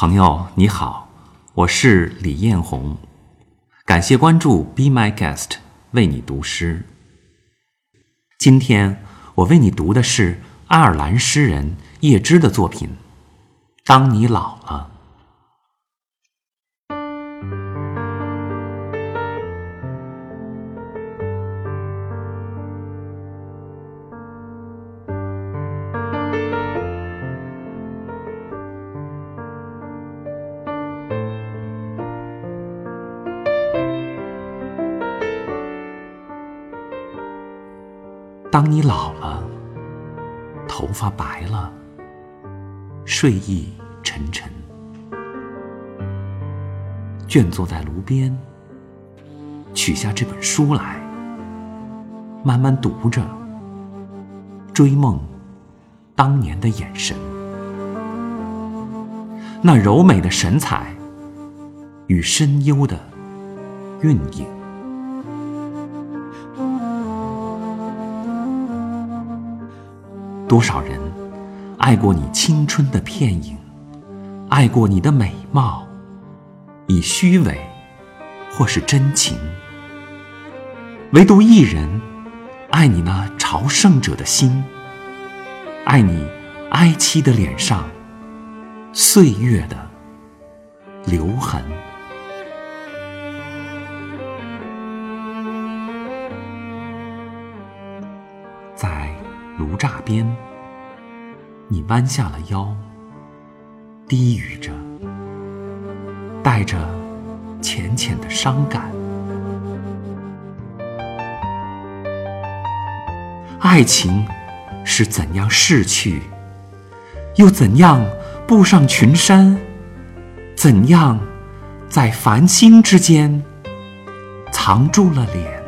朋友你好，我是李艳红，感谢关注 Be My Guest，为你读诗。今天我为你读的是爱尔兰诗人叶芝的作品《当你老了》。当你老了，头发白了，睡意沉沉，倦坐在炉边，取下这本书来，慢慢读着，追梦当年的眼神，那柔美的神采与深幽的韵影。多少人爱过你青春的片影，爱过你的美貌，以虚伪或是真情。唯独一人爱你那朝圣者的心，爱你哀戚的脸上岁月的留痕。在炉栅边，你弯下了腰，低语着，带着浅浅的伤感。爱情是怎样逝去，又怎样步上群山？怎样在繁星之间藏住了脸？